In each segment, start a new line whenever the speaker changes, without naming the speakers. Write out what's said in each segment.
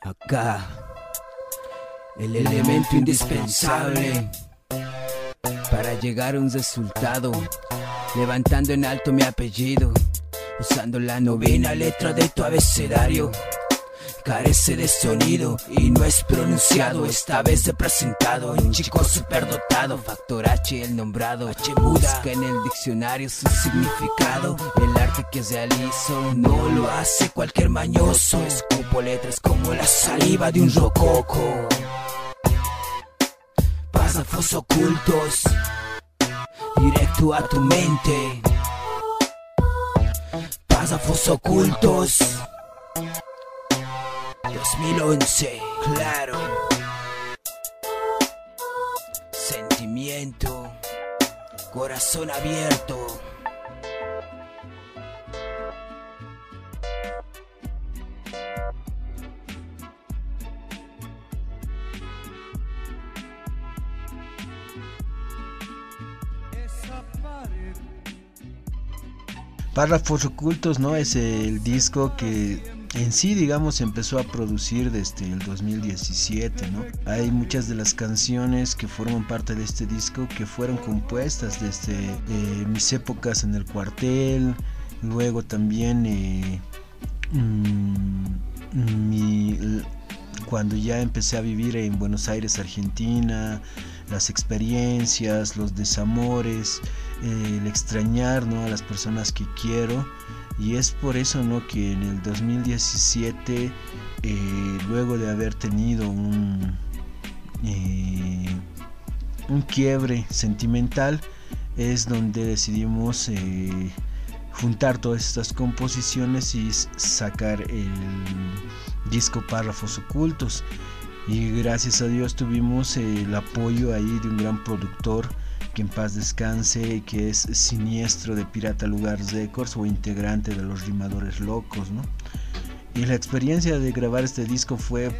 Acá, el elemento indispensable para llegar a un resultado, levantando en alto mi apellido, usando la novena letra de tu abecedario. Carece de sonido y no es pronunciado, esta vez he presentado. Un chico superdotado, factor H el nombrado, H busca en el diccionario su significado, realizo no lo hace cualquier mañoso, escupo letras como la saliva de un rococo, párrafos ocultos, directo a tu mente, párrafos ocultos. 2011, claro. Sentimiento, corazón abierto.
Párrafos ocultos, ¿no? Es el disco que en sí, digamos, empezó a producir desde el 2017, ¿no? Hay muchas de las canciones que forman parte de este disco que fueron compuestas desde eh, mis épocas en el cuartel, luego también eh, mm, cuando ya empecé a vivir en Buenos Aires, Argentina, las experiencias, los desamores, eh, el extrañar ¿no? a las personas que quiero. Y es por eso ¿no? que en el 2017, eh, luego de haber tenido un, eh, un quiebre sentimental, es donde decidimos juntar todas estas composiciones y sacar el disco Párrafos Ocultos. Y gracias a Dios tuvimos el apoyo ahí de un gran productor que en paz descanse, que es siniestro de Pirata Lugar Records o integrante de los Rimadores Locos, ¿no? Y la experiencia de grabar este disco fue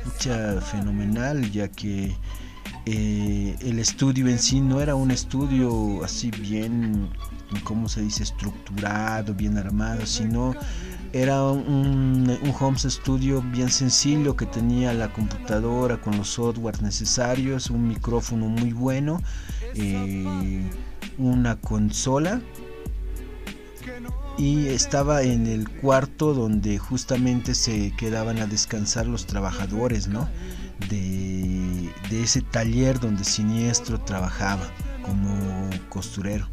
fenomenal, ya que eh, el estudio en sí no era un estudio así bien, ¿cómo se dice?, estructurado, bien armado, sino era un, home studio bien sencillo que tenía la computadora con los softwares necesarios, un micrófono muy bueno, eh, una consola y estaba en el cuarto donde justamente se quedaban a descansar los trabajadores, ¿no? De, de ese taller donde Siniestro trabajaba como costurero.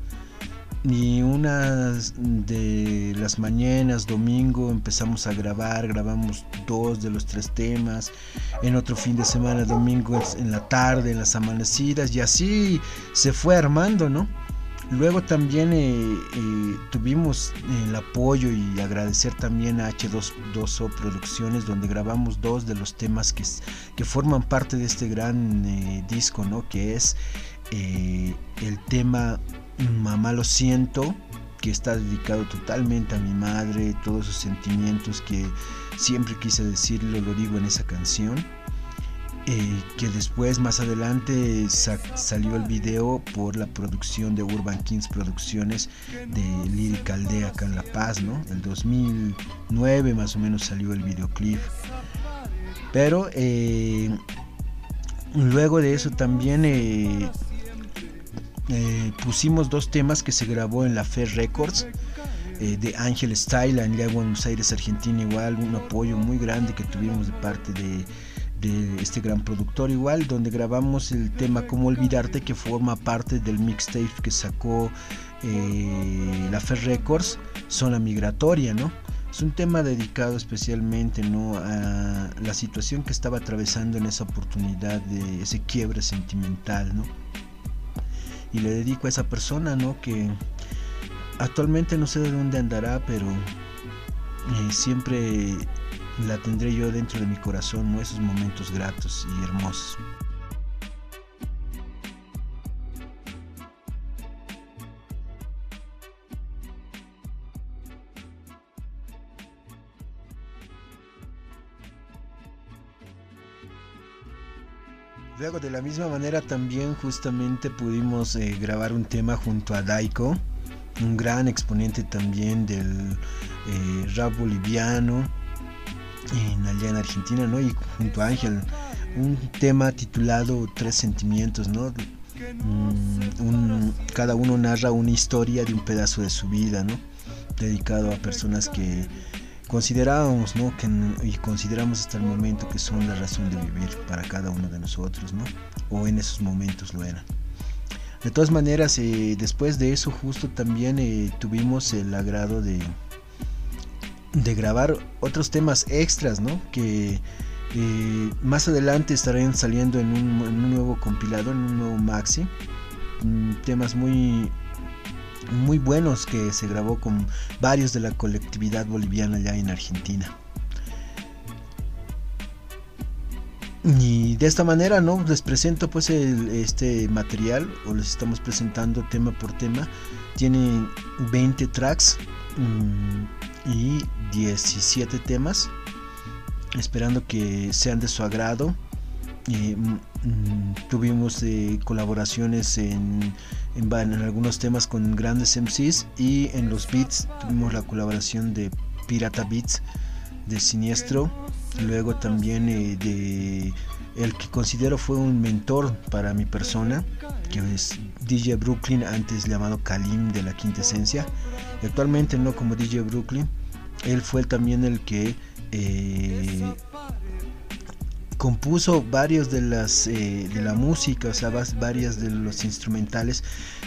Y una de las mañanas, domingo, empezamos a grabar, grabamos dos de los tres temas. En otro fin de semana, domingo, en la tarde, en las amanecidas, y así se fue armando, ¿no? Luego también eh, eh, tuvimos el apoyo y agradecer también a H2O Producciones, donde grabamos dos de los temas que, que forman parte de este gran eh, disco, ¿no? Que es el tema Mamá lo siento, que está dedicado totalmente a mi madre, todos sus sentimientos que siempre quise decirlo, lo digo en esa canción. Eh, que después más adelante salió el video por la producción de Urban Kings Producciones de Lírica Aldea acá en La Paz, ¿no? El 2009 más o menos salió el videoclip. Pero eh, luego de eso también eh, eh, pusimos dos temas que se grabó en la Fe Records eh, de Ángel Style en Buenos Aires, Argentina, igual un apoyo muy grande que tuvimos de parte de, este gran productor igual, donde grabamos el tema Cómo Olvidarte que forma parte del mixtape que sacó eh, la Fe Records, Zona Migratoria, ¿no? Es un tema dedicado especialmente ¿no? a la situación que estaba atravesando en esa oportunidad de ese quiebre sentimental, ¿no? Y le dedico a esa persona, ¿no? Que actualmente no sé de dónde andará, pero eh, siempre la tendré yo dentro de mi corazón, ¿no? Esos momentos gratos y hermosos. Luego de la misma manera también justamente pudimos eh, grabar un tema junto a Daiko, un gran exponente también del eh, rap boliviano, en, allá en Argentina, ¿no? Y junto a Ángel, un tema titulado Tres Sentimientos, ¿no? Mm, cada uno narra una historia de un pedazo de su vida, ¿no? Dedicado a personas que considerábamos, ¿no? Y consideramos hasta el momento que son la razón de vivir para cada uno de nosotros, ¿no? O en esos momentos lo eran. De todas maneras, eh, después de eso justo también eh, tuvimos el agrado de, de grabar otros temas extras, ¿no? Que eh, más adelante estarán saliendo en un, nuevo compilado, en un nuevo maxi. Mm, temas muy, muy buenos que se grabó con varios de la colectividad boliviana allá en Argentina. Y de esta manera, ¿no? Les presento pues este material, o les estamos presentando tema por tema. Tiene 20 tracks mm, y 17 temas esperando que sean de su agrado. Eh, tuvimos eh, colaboraciones en, en, algunos temas con grandes MCs y en los beats tuvimos la colaboración de Pirata Beats de Siniestro, luego también eh, de el que considero fue un mentor para mi persona, que es DJ Brooklyn, antes llamado Kalim de la Quinta Esencia, actualmente no como DJ Brooklyn, él fue también el que eh, compuso varios de las eh, de la música, o sea, varias de los instrumentales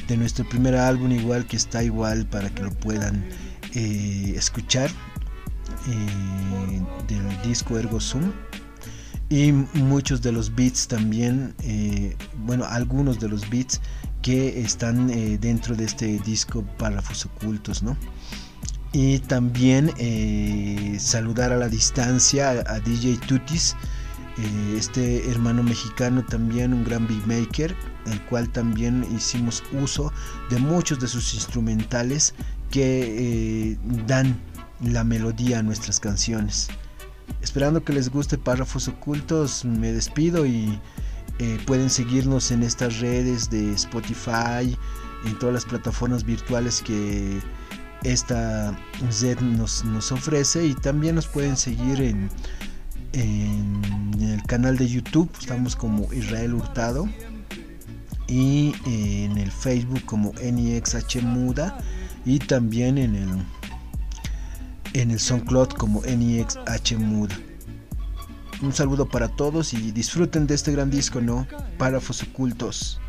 de nuestro primer álbum, igual que está igual para que lo puedan eh, escuchar del disco Ergo Zoom y muchos de los beats también, bueno, algunos de los beats que están dentro de este disco Párrafos Ocultos, ¿no? y también eh, saludar a la distancia a, DJ Tutis, eh, este hermano mexicano también un gran beatmaker, el cual también hicimos uso de muchos de sus instrumentales que eh, dan la melodía a nuestras canciones. Esperando que les guste Párrafos Ocultos, me despido y pueden seguirnos en estas redes de Spotify, en todas las plataformas virtuales que esta Z nos, nos ofrece y también nos pueden seguir en, el canal de YouTube, estamos como Israel Hurtado y en el Facebook como NIXH Muda y también en el en el SoundCloud como NIXH Muda. Un saludo para todos y disfruten de este gran disco, ¿no? Párrafos ocultos.